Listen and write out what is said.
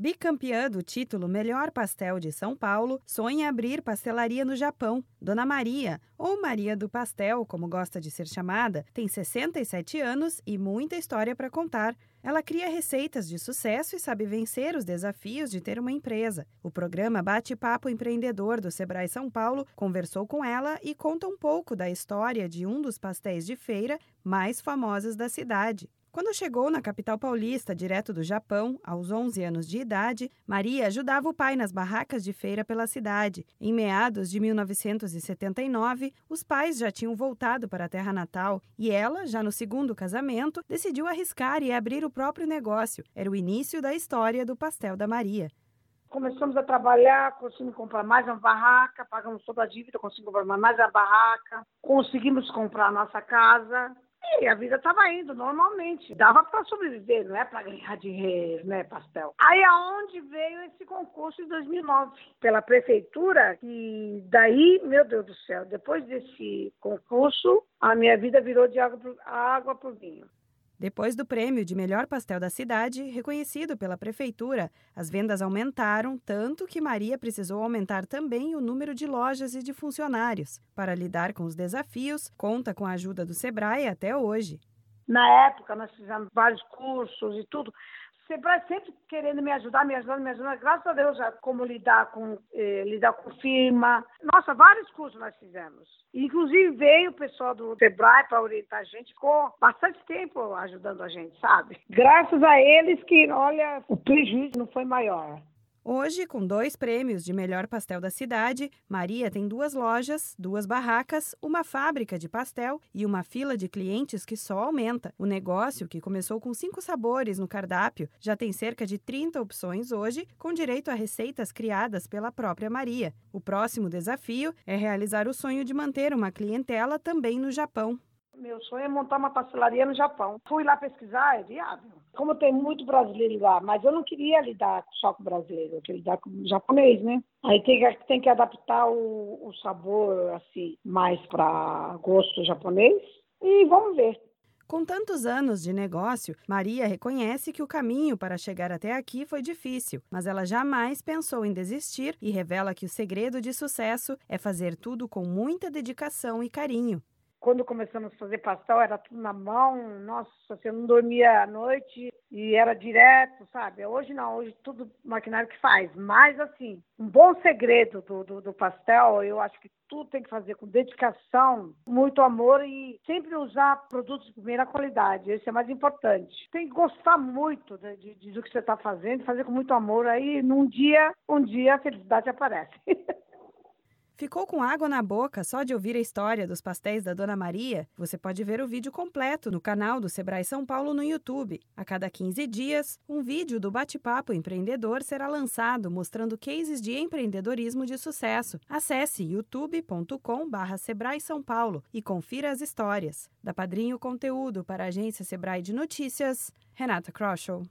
Bicampeã do título Melhor Pastel de São Paulo, sonha abrir pastelaria no Japão. Dona Maria, ou Maria do Pastel, como gosta de ser chamada, tem 67 anos e muita história para contar. Ela cria receitas de sucesso e sabe vencer os desafios de ter uma empresa. O programa Bate-Papo Empreendedor do Sebrae São Paulo conversou com ela e conta um pouco da história de um dos pastéis de feira mais famosos da cidade. Quando chegou na capital paulista, direto do Japão, aos 11 anos de idade, Maria ajudava o pai nas barracas de feira pela cidade. Em meados de 1979, os pais já tinham voltado para a terra natal e ela, já no segundo casamento, decidiu arriscar e abrir o próprio negócio. Era o início da história do pastel da Maria. Começamos a trabalhar, conseguimos comprar mais uma barraca, pagamos toda a dívida, conseguimos comprar mais uma barraca, conseguimos comprar a nossa casa, e a vida estava indo normalmente. Dava para sobreviver, não é para ganhar dinheiro, né, pastel. Aí aonde veio esse concurso em 2009 pela prefeitura e daí, meu Deus do céu, depois desse concurso, a minha vida virou de água para água vinho. Depois do prêmio de melhor pastel da cidade, reconhecido pela prefeitura, as vendas aumentaram tanto que Maria precisou aumentar também o número de lojas e de funcionários. Para lidar com os desafios, conta com a ajuda do Sebrae até hoje. Na época, nós fizemos vários cursos e tudo. Sebrae sempre querendo me ajudar, me ajudando, me ajudando. Graças a Deus, já como lidar com, eh, lidar com firma. Nossa, vários cursos nós fizemos. Inclusive veio o pessoal do Sebrae para orientar a gente, ficou bastante tempo ajudando a gente, sabe? Graças a eles que, olha, o prejuízo não foi maior. Hoje, com dois prêmios de melhor pastel da cidade, Maria tem duas lojas, duas barracas, uma fábrica de pastel e uma fila de clientes que só aumenta. O negócio, que começou com cinco sabores no cardápio, já tem cerca de 30 opções hoje, com direito a receitas criadas pela própria Maria. O próximo desafio é realizar o sonho de manter uma clientela também no Japão. Meu sonho é montar uma pastelaria no Japão. Fui lá pesquisar, é viável. Como tem muito brasileiro lá, mas eu não queria lidar só com brasileiro, eu queria lidar com japonês, né? Aí tem que, tem que adaptar o, o sabor, assim, mais para gosto japonês. E vamos ver. Com tantos anos de negócio, Maria reconhece que o caminho para chegar até aqui foi difícil, mas ela jamais pensou em desistir e revela que o segredo de sucesso é fazer tudo com muita dedicação e carinho quando começamos a fazer pastel, era tudo na mão, nossa, você não dormia à noite e era direto, sabe? Hoje não, hoje tudo maquinário que faz. Mas, assim, um bom segredo do, do, do, pastel, eu acho que tudo tem que fazer com dedicação, muito amor e sempre usar produtos de primeira qualidade. Esse é mais importante. Tem que gostar muito de, de, de do que você está fazendo, fazer com muito amor. Aí, num dia, um dia a felicidade aparece. Ficou com água na boca só de ouvir a história dos pastéis da Dona Maria? Você pode ver o vídeo completo no canal do Sebrae São Paulo no YouTube. A cada 15 dias, um vídeo do Bate-Papo Empreendedor será lançado mostrando cases de empreendedorismo de sucesso. Acesse youtube.com/barra Sebrae São Paulo e confira as histórias. Da Padrinho Conteúdo para a agência Sebrae de Notícias, Renata Kroschel.